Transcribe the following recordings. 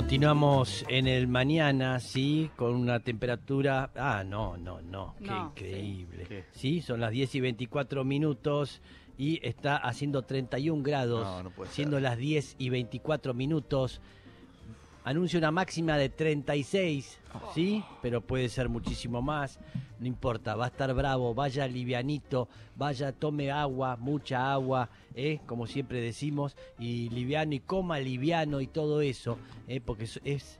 Continuamos en el mañana, sí, con una temperatura. Ah, no, no, no, qué No, increíble. ¿Qué? Sí, son las 10 y 24 minutos y está haciendo 31 grados, No, no puede siendo ser. las 10 y 24 minutos. Anuncia una máxima de 36, ¿sí? Pero puede ser muchísimo más. No importa, va a estar bravo, vaya livianito, vaya, tome agua, mucha agua, ¿eh? como siempre decimos, y liviano y coma liviano y todo eso, ¿eh? porque es, es,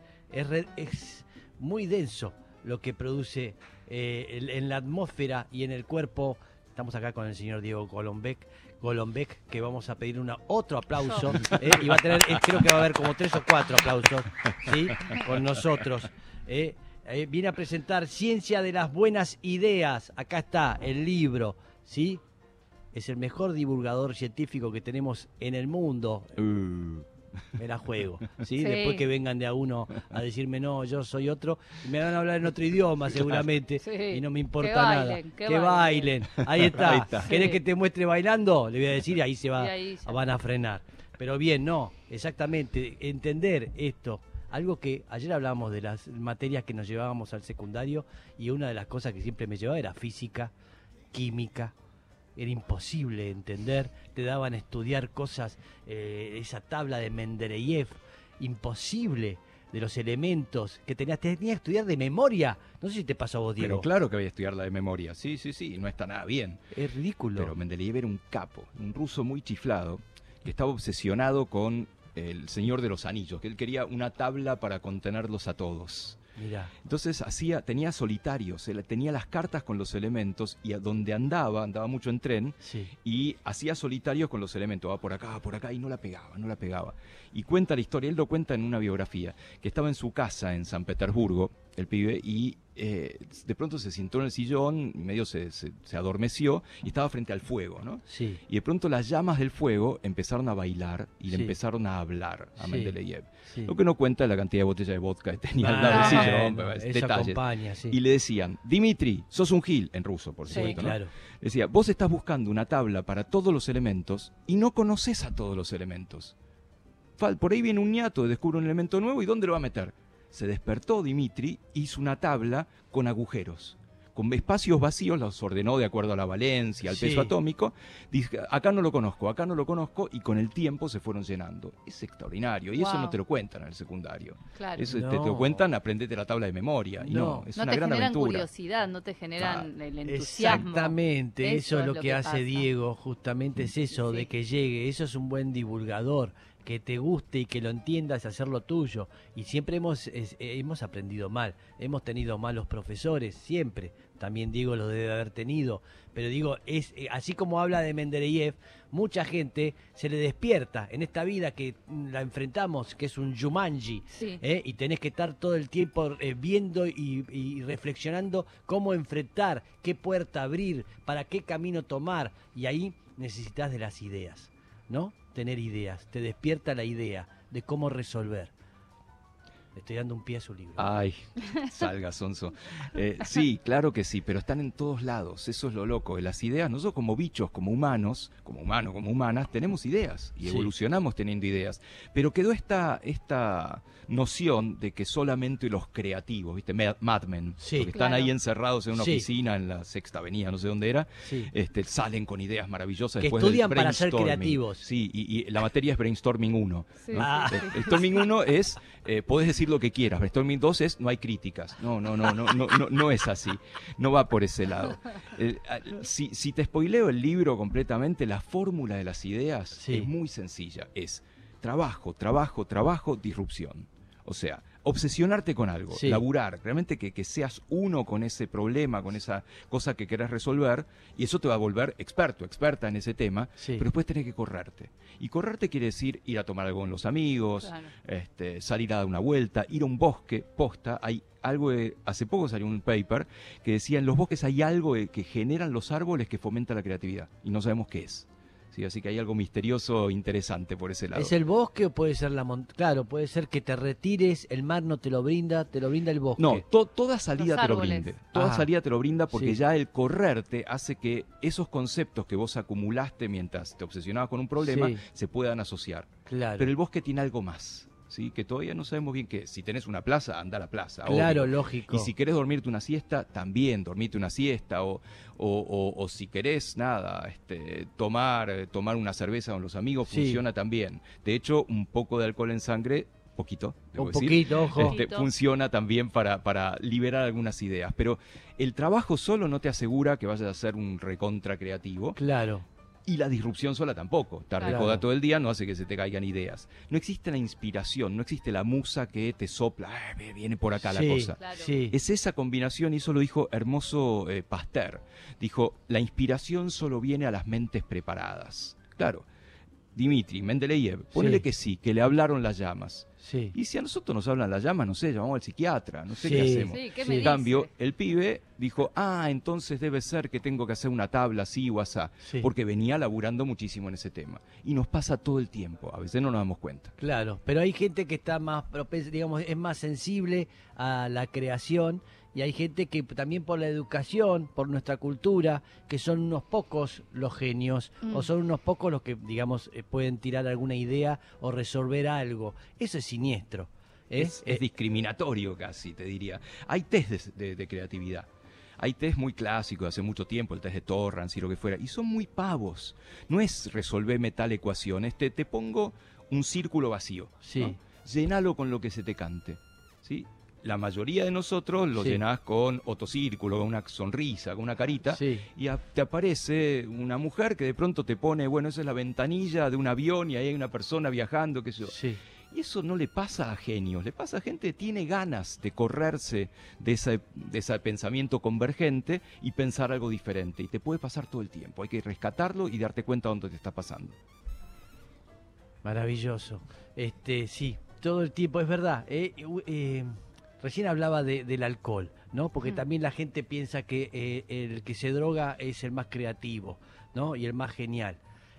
es muy denso lo que produce eh, el- en la atmósfera y en el cuerpo. Estamos acá con el señor Diego Golombek, Golombek que vamos a pedir una, otro aplauso. ¿eh? y va a tener, eh, creo que va a haber como tres o cuatro aplausos ¿sí? con nosotros. ¿eh? Eh, viene a presentar Ciencia de las Buenas Ideas. Acá está el libro, ¿sí? Es el mejor divulgador científico que tenemos en el mundo. Uh, Me la juego, ¿sí? Sí. Después que vengan de a uno a decirme, no, yo soy otro, y me van a hablar en otro idioma seguramente, Sí. y no me importa Que nada. bailen, que que bailen. bailen. Ahí está. Ahí está. ¿Querés que te muestre bailando? Le voy a decir y ahí se va, ahí van a frenar. Pero bien, no, exactamente, entender esto. Algo que ayer hablábamos de las materias que nos llevábamos al secundario y una de las cosas que siempre me llevaba era física, química, era imposible entender, te daban a estudiar cosas, eh, esa tabla de Mendeleev, imposible de los elementos que tenías, tenías que estudiar de memoria. No sé si te pasó a vos, Diego. pero claro que voy a estudiarla de memoria. Sí, sí, sí, no está nada bien. Es ridículo. Pero Mendeleev era un capo, un ruso muy chiflado, que estaba obsesionado con el Señor de los Anillos, que él quería una tabla para contenerlos a todos. Mirá, Entonces hacía, tenía solitarios, tenía las cartas con los elementos y a donde andaba, andaba mucho en tren, sí. y hacía solitarios con los elementos, va por acá, va por acá, y no la pegaba, no la pegaba. Y cuenta la historia, él lo cuenta en una biografía, que estaba en su casa en San Petersburgo, el pibe, y eh, de pronto se sentó en el sillón, medio se, se- se adormeció, y estaba frente al fuego, ¿no? Sí, Y de pronto las llamas del fuego empezaron a bailar y le empezaron a hablar a Sí. Mendeleev. sí. Lo que no cuenta es la cantidad de botellas de vodka que tenía al lado Ah, del sillón, bueno, detalles. Y le decían, Dimitri, sos un gil, en ruso, por supuesto. ¿no? claro. Decía, vos estás buscando una tabla para todos los elementos y no conoces a todos los elementos. Por ahí viene un ñato, descubre un elemento nuevo y ¿dónde lo va a meter? Se despertó Dimitri, hizo una tabla con agujeros. Con espacios vacíos los ordenó de acuerdo a la valencia, al Sí. peso atómico. Dice, acá no lo conozco, acá no lo conozco, y con el tiempo se fueron llenando. Es extraordinario, y eso no te lo cuentan en el secundario. Claro. Eso te, te No. lo cuentan, aprendete la tabla de memoria. Y no, No. es no una te gran generan aventura. curiosidad, no te generan el entusiasmo. Exactamente, eso, es lo que, hace pasa. Diego, justamente es eso, Sí. de que llegue, eso es un buen divulgador, que te guste y que lo entiendas, hacerlo tuyo. Y siempre hemos, es- eh, hemos aprendido mal, hemos tenido malos profesores, siempre, también Diego lo debe haber tenido, pero digo, es eh, así como habla de Mendeleev, mucha gente se le despierta en esta vida que mm, la enfrentamos, que es un Jumanji, Sí. ¿eh? y tenés que estar todo el tiempo eh, viendo y, y reflexionando cómo enfrentar, qué puerta abrir, para qué camino tomar, y ahí necesitas de las ideas, ¿no? Tener ideas, te despierta la idea de cómo resolver. Le estoy dando un pie a su libro. Ay, salga, Sonso. Eh, sí, claro que sí, pero están en todos lados. Eso es lo loco. Las ideas, nosotros como bichos, como humanos, como humanos, como humanas, tenemos ideas y Sí. evolucionamos teniendo ideas. Pero quedó esta, esta noción de que solamente los creativos, ¿viste? Ma- Mad Men, Sí. que están Claro. ahí encerrados en una Sí. oficina en la sexta avenida, no sé dónde era, Sí. este, salen con ideas maravillosas. Que después del estudian para ser brainstorming. creativos. Sí, y, y la materia es Brainstorming 1. Sí, ¿no? Ah. sí, El- sí. el Storming 1 es, eh, podés decir lo que quieras. Storming 2 es, no hay críticas. No, no, no, no, no, no, no es así. No va por ese lado. Eh, ah, si, si te spoileo el libro completamente, la fórmula de las ideas Sí. es muy sencilla. Es trabajo, trabajo, trabajo, disrupción. O sea, obsesionarte con algo, Sí. laburar, realmente que, que seas uno con ese problema, con esa cosa que querés resolver, y eso te va a volver experto, experta en ese tema, Sí. pero después tenés que correrte. Y correrte quiere decir ir a tomar algo con los amigos, Claro. este, salir a dar una vuelta, ir a un bosque, posta, hay algo de- hace poco salió un paper que decía en los bosques hay algo de- que generan los árboles que fomenta la creatividad y no sabemos qué es. Sí, así que hay algo misterioso interesante por ese lado. ¿Es el bosque o puede ser la montaña? Claro, puede ser que te retires, el mar no te lo brinda, te lo brinda el bosque. No, to- toda salida te lo brinde. Toda Ah, salida te lo brinda porque sí. ya el correrte hace que esos conceptos que vos acumulaste mientras te obsesionabas con un problema Sí. se puedan asociar. claro. Pero el bosque tiene algo más. ¿Sí? que todavía no sabemos bien qué. Si tenés una plaza, anda a la plaza. Claro, obvio. lógico. Y si querés dormirte una siesta, también dormirte una siesta. O, o, o- o si querés, nada, este, tomar, eh, tomar una cerveza con los amigos, Sí. funciona también. De hecho, un poco de alcohol en sangre, poquito, debo Un decir, poquito, ojo. este, Poquito. funciona también para, para liberar algunas ideas. Pero el trabajo solo no te asegura que vayas a ser un recontra creativo. Claro. Y la disrupción sola tampoco. Estar de Claro. joda todo el día no hace que se te caigan ideas. No existe la inspiración, no existe la musa que te sopla, "Ah, viene por acá sí, la cosa. Claro. Sí. Es esa combinación, y eso lo dijo hermoso eh, Pasteur. Dijo, la inspiración solo viene a las mentes preparadas. Claro, Dimitri, Mendeleev, ponele Sí. que sí, que le hablaron las llamas. Sí. Y si a nosotros nos hablan las llamas, no sé, llamamos al psiquiatra, no sé Sí. qué hacemos. Sí, ¿qué En dice? cambio, el pibe dijo, ah, entonces debe ser que tengo que hacer una tabla así o asá, Sí. porque venía laburando muchísimo en ese tema. Y nos pasa todo el tiempo, a veces no nos damos cuenta. Claro, pero hay gente que está más propensa, digamos, es más sensible a la creación y hay gente que también por la educación, por nuestra cultura, que son unos pocos los genios Mm. o son unos pocos los que, digamos, eh, pueden tirar alguna idea o resolver algo. Eso es siniestro. ¿eh? Es, es Eh, discriminatorio casi, te diría. Hay test de, de- de creatividad. Hay test muy clásicos de hace mucho tiempo, el test de Torrance y lo que fuera, y son muy pavos. No es resolverme tal ecuación, este, te pongo un círculo vacío. Sí. ¿no? Llenalo con lo que se te cante. ¿sí? La mayoría de nosotros lo Sí. llenás con otocírculo, con una sonrisa, con una carita, sí. y a- te aparece una mujer que de pronto te pone, bueno, esa es la ventanilla de un avión y ahí hay una persona viajando, qué sé yo. Sí. Y eso no le pasa a genios, le pasa a gente que tiene ganas de correrse de ese, de ese pensamiento convergente y pensar algo diferente. Y te puede pasar todo el tiempo. Hay que rescatarlo y darte cuenta dónde te está pasando. Maravilloso. Este, sí, todo el tiempo, es verdad. eh, eh, recién hablaba de- del alcohol, ¿no? Porque Mm. también la gente piensa que eh, el que se droga es el más creativo, ¿no? Y el más genial.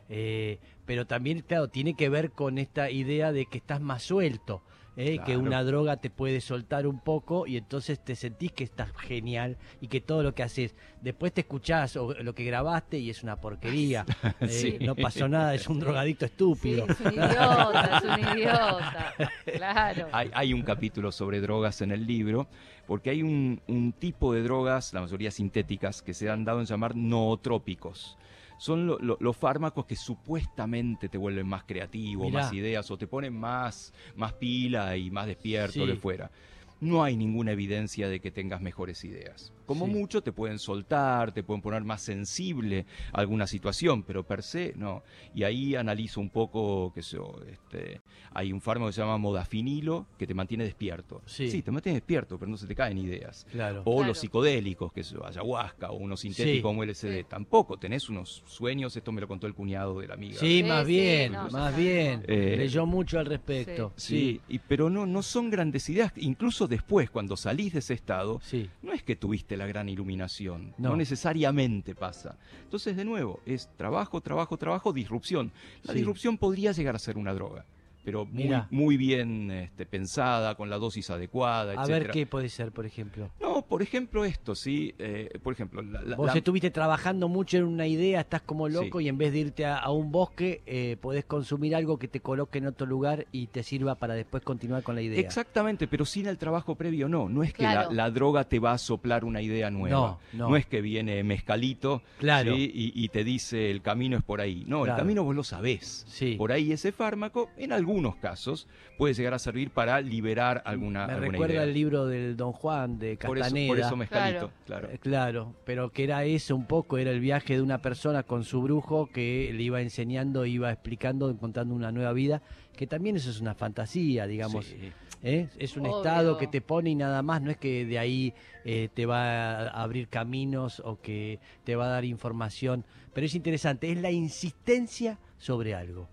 Eh, pero también, claro, tiene que ver con esta idea de que estás más suelto, ¿eh? que una droga te puede soltar un poco y entonces te sentís que estás genial y que todo lo que haces, después te escuchás o lo que grabaste y es una porquería. Eh, Sí. No pasó nada, es un drogadicto Sí, estúpido. es un idiota, es un idiota. Claro. Hay, hay un capítulo sobre drogas en el libro, porque hay un, un tipo de drogas, la mayoría sintéticas, que se han dado en llamar nootrópicos. Son lo- lo- los fármacos que supuestamente te vuelven más creativo, Mirá. más ideas, o te ponen más, más pila y más despierto, Sí. que fuera. No hay ninguna evidencia de que tengas mejores ideas. Como Sí. mucho te pueden soltar, te pueden poner más sensible a alguna situación, pero per se no. Y ahí analizo un poco, que este, hay un fármaco que se llama modafinilo que te mantiene despierto. Sí. te mantiene despierto, pero no se te caen ideas. Claro. O Claro. los psicodélicos, que es ayahuasca, o unos sintéticos Sí. como LSD. Sí. Tampoco, tenés unos sueños, esto me lo contó el cuñado de la amiga. Sí, Sí, más sí, bien, no, más bien. Eh, Leyó mucho al respecto. Sí, y, pero no, no son grandes ideas. Incluso después, cuando salís de ese estado, Sí. no es que tuviste la gran iluminación, No. no. necesariamente pasa. Entonces, de nuevo, es trabajo, trabajo, trabajo, disrupción. La Sí. disrupción podría llegar a ser una droga, pero muy, Mirá. muy bien este, pensada, con la dosis adecuada, A ver qué puede ser, por ejemplo. No, por ejemplo, esto, sí. eh, por ejemplo, la, la- Vos la- estuviste trabajando mucho en una idea, estás como loco Sí. y en vez de irte a, a un bosque, eh, podés consumir algo que te coloque en otro lugar y te sirva para después continuar con la idea. Exactamente, pero sin el trabajo previo, no. No es que la- Claro. la, droga te va a soplar una idea nueva. No, no. es que viene mezcalito Claro. ¿sí? y, y te dice el camino es por ahí. No, Claro. el camino vos lo sabés. Sí. Por ahí ese fármaco, en algunos casos, puede llegar a servir para liberar alguna, Me alguna recuerda idea. el libro del Don Juan de por, eso, Castaneda. por eso mezcalito, Claro. claro. Eh, Claro, pero que era eso un poco, era el viaje de una persona con su brujo que le iba enseñando, iba explicando, encontrando una nueva vida, que también eso es una fantasía, digamos. Sí. ¿eh? Es un Obvio. estado que te pone y nada más, no es que de ahí eh, te va a abrir caminos o que te va a dar información, pero es interesante, es la insistencia sobre algo,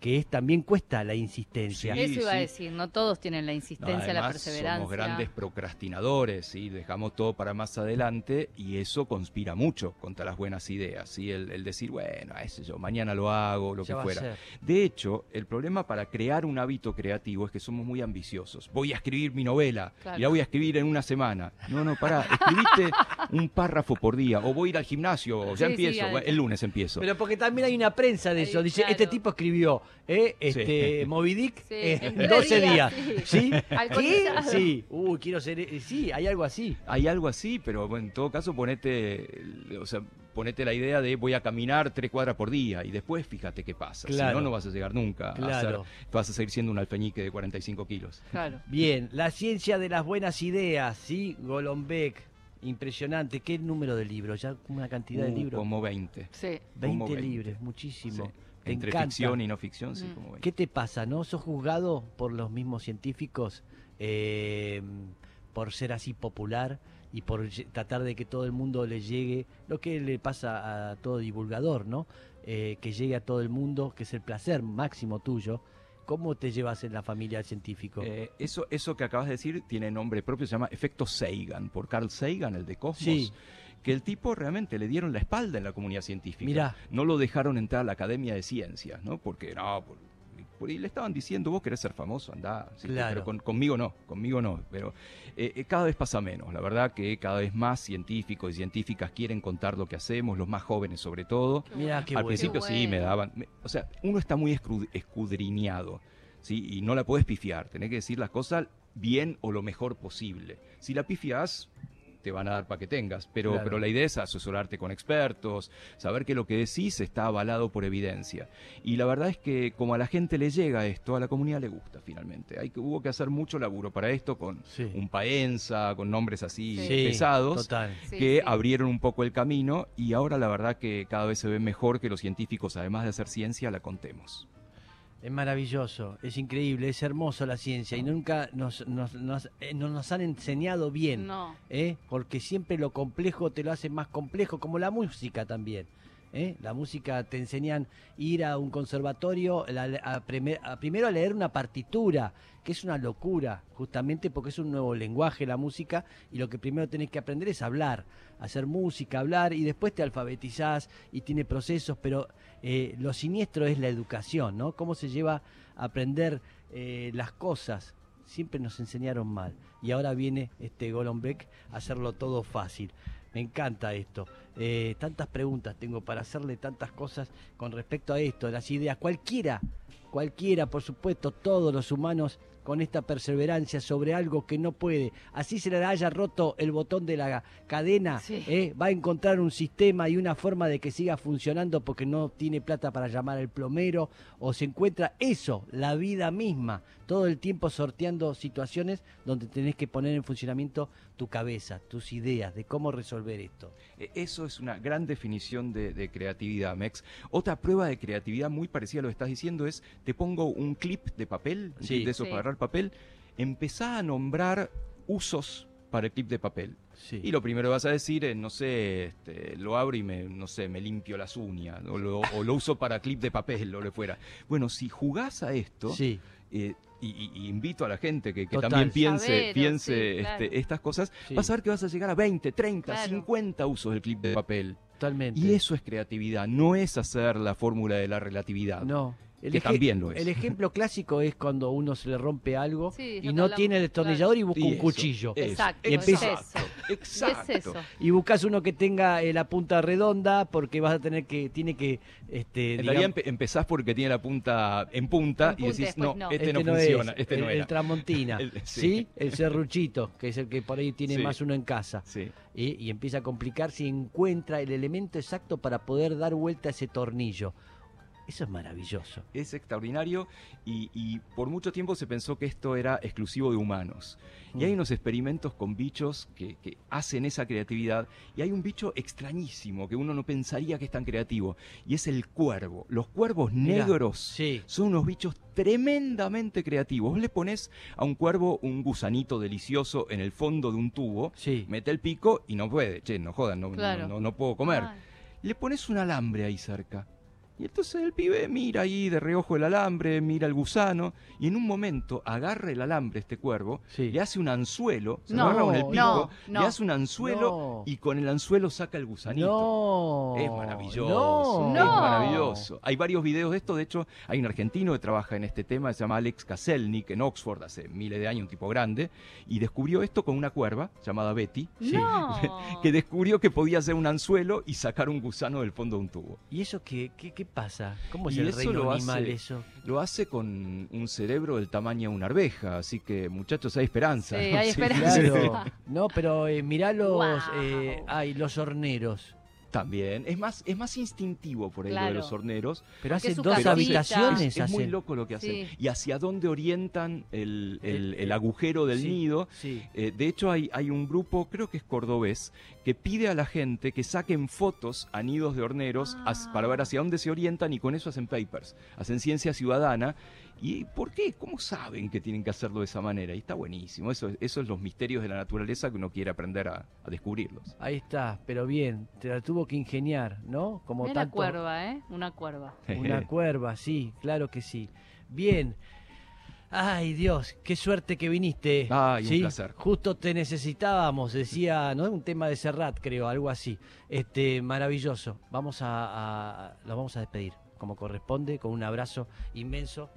que es también cuesta la insistencia. Sí, Eso iba a decir, no todos tienen la No, insistencia, la perseverancia. Somos grandes procrastinadores, ¿sí? dejamos todo para más adelante y eso conspira mucho contra las buenas ideas. ¿sí? El, el decir, bueno, ese yo, mañana lo hago, lo Ya que fuera. De hecho, el problema para crear un hábito creativo es que somos muy ambiciosos. Voy a escribir mi novela Claro. y la voy a escribir en una semana. No, no, pará, escribiste un párrafo por día o voy a ir al gimnasio, ya empiezo, el lunes empiezo. Pero porque también hay una prensa de Ahí, eso. Dice, claro. este tipo escribió ¿eh? este, Sí. Moby Dick Sí, en en tres 12 días. días, ¿Sí? sí. Quiero ser. eh, Sí, hay algo así. Hay algo así, pero bueno, en todo caso ponete, o sea, ponete la idea de voy a caminar tres cuadras por día y después fíjate qué pasa. Si Claro. no, no vas a llegar nunca a Claro. ser, vas a seguir siendo un alfeñique de 45 kilos. Claro. Bien, la ciencia de las buenas ideas, ¿sí? Golombek, impresionante. ¿Qué número de libros? Ya una cantidad de Uh, libros. Como 20. Sí. 20 como 20. libros, muchísimo. Sí. Te Entre encanta. ficción y no ficción, sí, Mm. como 20. ¿Qué te pasa, no? ¿Sos juzgado por los mismos científicos eh, por ser así popular y por tratar de que todo el mundo le llegue lo que le pasa a todo divulgador, ¿no? Eh, que llegue a todo el mundo, que es el placer máximo tuyo. ¿Cómo te llevas en la familia científico? Eh, eso, eso que acabas de decir tiene nombre propio, se llama efecto Sagan, por Carl Sagan, el de Cosmos. Sí. Que el tipo realmente le dieron la espalda en la comunidad científica. Mirá. No lo dejaron entrar a la Academia de Ciencias, ¿no? Porque no, por, por- y le estaban diciendo, vos querés ser famoso, andá. Sí, Claro. Pero con- conmigo no, conmigo no. Pero eh, eh, cada vez pasa menos. La verdad que cada vez más científicos y científicas quieren contar lo que hacemos, los más jóvenes sobre todo. Mirá qué Al bueno. principio Qué sí me daban. me- o sea, uno está muy escudriñado, ¿sí? Y no la puedes pifiar. Tenés que decir las cosas bien o lo mejor posible. Si la pifias, te van a dar para que tengas. Pero, Claro. pero la idea es asesorarte con expertos, saber que lo que decís está avalado por evidencia. Y la verdad es que como a la gente le llega esto, a la comunidad le gusta finalmente. Hay que, hubo que hacer mucho laburo para esto con Sí. un paenza, con nombres así Sí. Sí, pesados Total. Sí, que sí. abrieron un poco el camino y ahora la verdad que cada vez se ve mejor que los científicos, además de hacer ciencia, la contemos. Es maravilloso, es increíble, es hermoso la ciencia y nunca nos, nos, nos, eh, no nos han enseñado bien. No. ¿eh? porque siempre lo complejo te lo hace más complejo, como la música también. ¿eh? La música te enseñan ir a un conservatorio la- a primer- a primero a leer una partitura, que es una locura, justamente porque es un nuevo lenguaje la música y lo que primero tenés que aprender es hablar, hacer música, hablar y después te alfabetizás y tiene procesos, pero eh, lo siniestro es la educación, ¿no? Cómo se lleva a aprender eh, las cosas siempre nos enseñaron mal. Y ahora viene este Golombek a hacerlo todo fácil. Me encanta esto. Eh, tantas preguntas tengo para hacerle tantas cosas con respecto a esto, las ideas. Cualquiera, cualquiera, por supuesto, todos los humanos con esta perseverancia sobre algo que no puede. Así se le haya roto el botón de la cadena, Sí. ¿eh? va a encontrar un sistema y una forma de que siga funcionando porque no tiene plata para llamar al plomero o se encuentra eso, la vida misma, todo el tiempo sorteando situaciones donde tenés que poner en funcionamiento tu cabeza, tus ideas de cómo resolver esto. E- Eso es una gran definición de, de creatividad, Mex. Otra prueba de creatividad muy parecida a lo que estás diciendo es, te pongo un clip de papel, Sí. de esos Sí. para agarrar papel, empezá a nombrar usos para el clip de papel. Sí. Y lo primero que vas a decir es, no sé, este, lo abro y me, no sé, me limpio las uñas, o lo, o lo uso para clip de papel, o lo que fuera. Bueno, si jugás a esto, Sí, eh, y, y- y invito a la gente que, también piense, piense sí, claro. este, estas cosas, Sí. vas a ver que vas a llegar a 20, 30, Claro. 50 usos del clip de papel. totalmente. Y eso es creatividad, no es hacer la fórmula de la relatividad. No. El que también lo es. El ejemplo clásico es cuando uno se le rompe algo Sí, y no hablamos, tiene el destornillador y busca Y un eso, cuchillo. eso, Exacto, Y empieza- es eso. Exacto. Y es eso. Y buscas uno que tenga eh, la punta redonda porque vas a tener que, tiene que, este, En digamos- realidad empe- empezás porque tiene la punta en punta En y punta, decís, después no, no. este, no, es, funciona, este el, no el era. Tramontina, El- ¿sí? sí. El serruchito, que es el que por ahí tiene Sí. más uno en casa. Sí. Y, y empieza a complicarse y encuentra el elemento exacto para poder dar vuelta a ese tornillo. Eso es maravilloso. es extraordinario y, y por mucho tiempo se pensó que esto era exclusivo de humanos. Y hay Mm. unos experimentos con bichos que, que hacen esa creatividad y hay un bicho extrañísimo que uno no pensaría que es tan creativo y es el cuervo. Los cuervos negros Sí. son unos bichos tremendamente creativos. Vos le pones a un cuervo un gusanito delicioso en el fondo de un tubo, Sí. mete el pico y no puede. Che, no jodan, no, no- Claro. no- no puedo comer Ay, le pones un alambre ahí cerca. Y entonces el pibe mira ahí de reojo el alambre, mira el gusano, y en un momento agarra el alambre este cuervo, Sí. le hace un anzuelo, se No, agarra con el pico, no, no. le hace un anzuelo No. y con el anzuelo saca el gusanito. No. Es maravilloso, No. es No. maravilloso. Hay varios videos de esto, de hecho, hay un argentino que trabaja en este tema, se llama Alex Kaselnik, en Oxford, hace miles de años, un tipo grande, y descubrió esto con una cuerva llamada Betty, Sí. No. que descubrió que podía hacer un anzuelo y sacar un gusano del fondo de un tubo. ¿Y eso qué, qué, qué pasa? ¿Cómo es Y el eso reino lo animal hace- eso? Lo hace con un cerebro del tamaño de una arveja, así que muchachos, hay esperanza. Sí, ¿no? hay esperanza. Claro. No, pero eh, mirá los, Guau. eh, ay, los horneros. También. Es más, es más instintivo por ahí lo de Claro. los horneros. Pero hacen dos casita. habitaciones. Es muy hacen. loco lo que hacen. Sí. Y hacia dónde orientan el, el- Eh, el agujero del sí. nido. Sí. Eh, de hecho, hay, hay un grupo, creo que es cordobés, que pide a la gente que saquen fotos a nidos de horneros as- Ah. para ver hacia dónde se orientan y con eso hacen papers, hacen ciencia ciudadana. ¿Y por qué? ¿Cómo saben que tienen que hacerlo de esa manera? Y está buenísimo. Eso, eso es los misterios de la naturaleza que uno quiere aprender a, a descubrirlos. Ahí está, pero bien, te la tuvo que ingeniar, ¿no? Como tanto- cuerva, ¿eh? Una cuerva. Una cuerva, sí, claro que sí. Bien. Ay, Dios, qué suerte que viniste. Ay, un ¿sí? placer. Justo te necesitábamos, decía, ¿no? Un tema de Serrat, creo, algo así. Este, maravilloso. Vamos a, a- lo vamos a despedir, como corresponde, con un abrazo inmenso.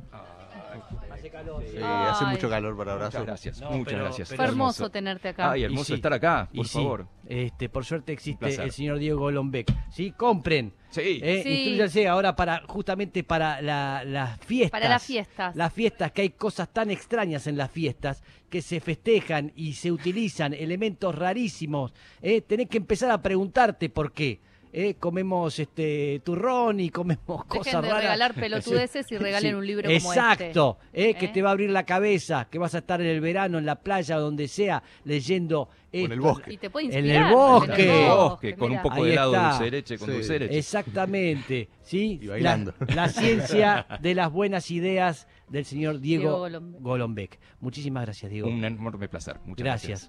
Hace calor. Sí, hace mucho calor para abrazo. Muchas gracias, No, muchas pero- gracias. pero- Fue hermoso tenerte acá. Ay, Y hermoso sí. estar acá, Y por sí, favor. Este, por suerte existe el señor Diego Golombek. ¿Sí? Compren. Sí. Eh, Sí. Instrúyanse ahora para justamente para la- las fiestas. Para las fiestas. Las fiestas, que hay cosas tan extrañas en las fiestas que se festejan y se utilizan elementos rarísimos. ¿eh? Tenés que empezar a preguntarte por qué. ¿Eh? Comemos este turrón y comemos Dejen cosas de raras. regalar pelotudeces y regalen Sí, un libro como este. Exacto, ¿eh? que ¿Eh? te va a abrir la cabeza, que vas a estar en el verano, en la playa, donde sea, leyendo en el esto. bosque. Y te puede En inspirar. el bosque. En el bosque, con un poco de helado dulce leche, con Sí. dulce leche. Exactamente, ¿sí? Y bailando. La, la ciencia de las buenas ideas del señor Diego, Diego Golombek. Golombek. Muchísimas gracias, Diego. Un enorme placer. Muchas gracias. gracias.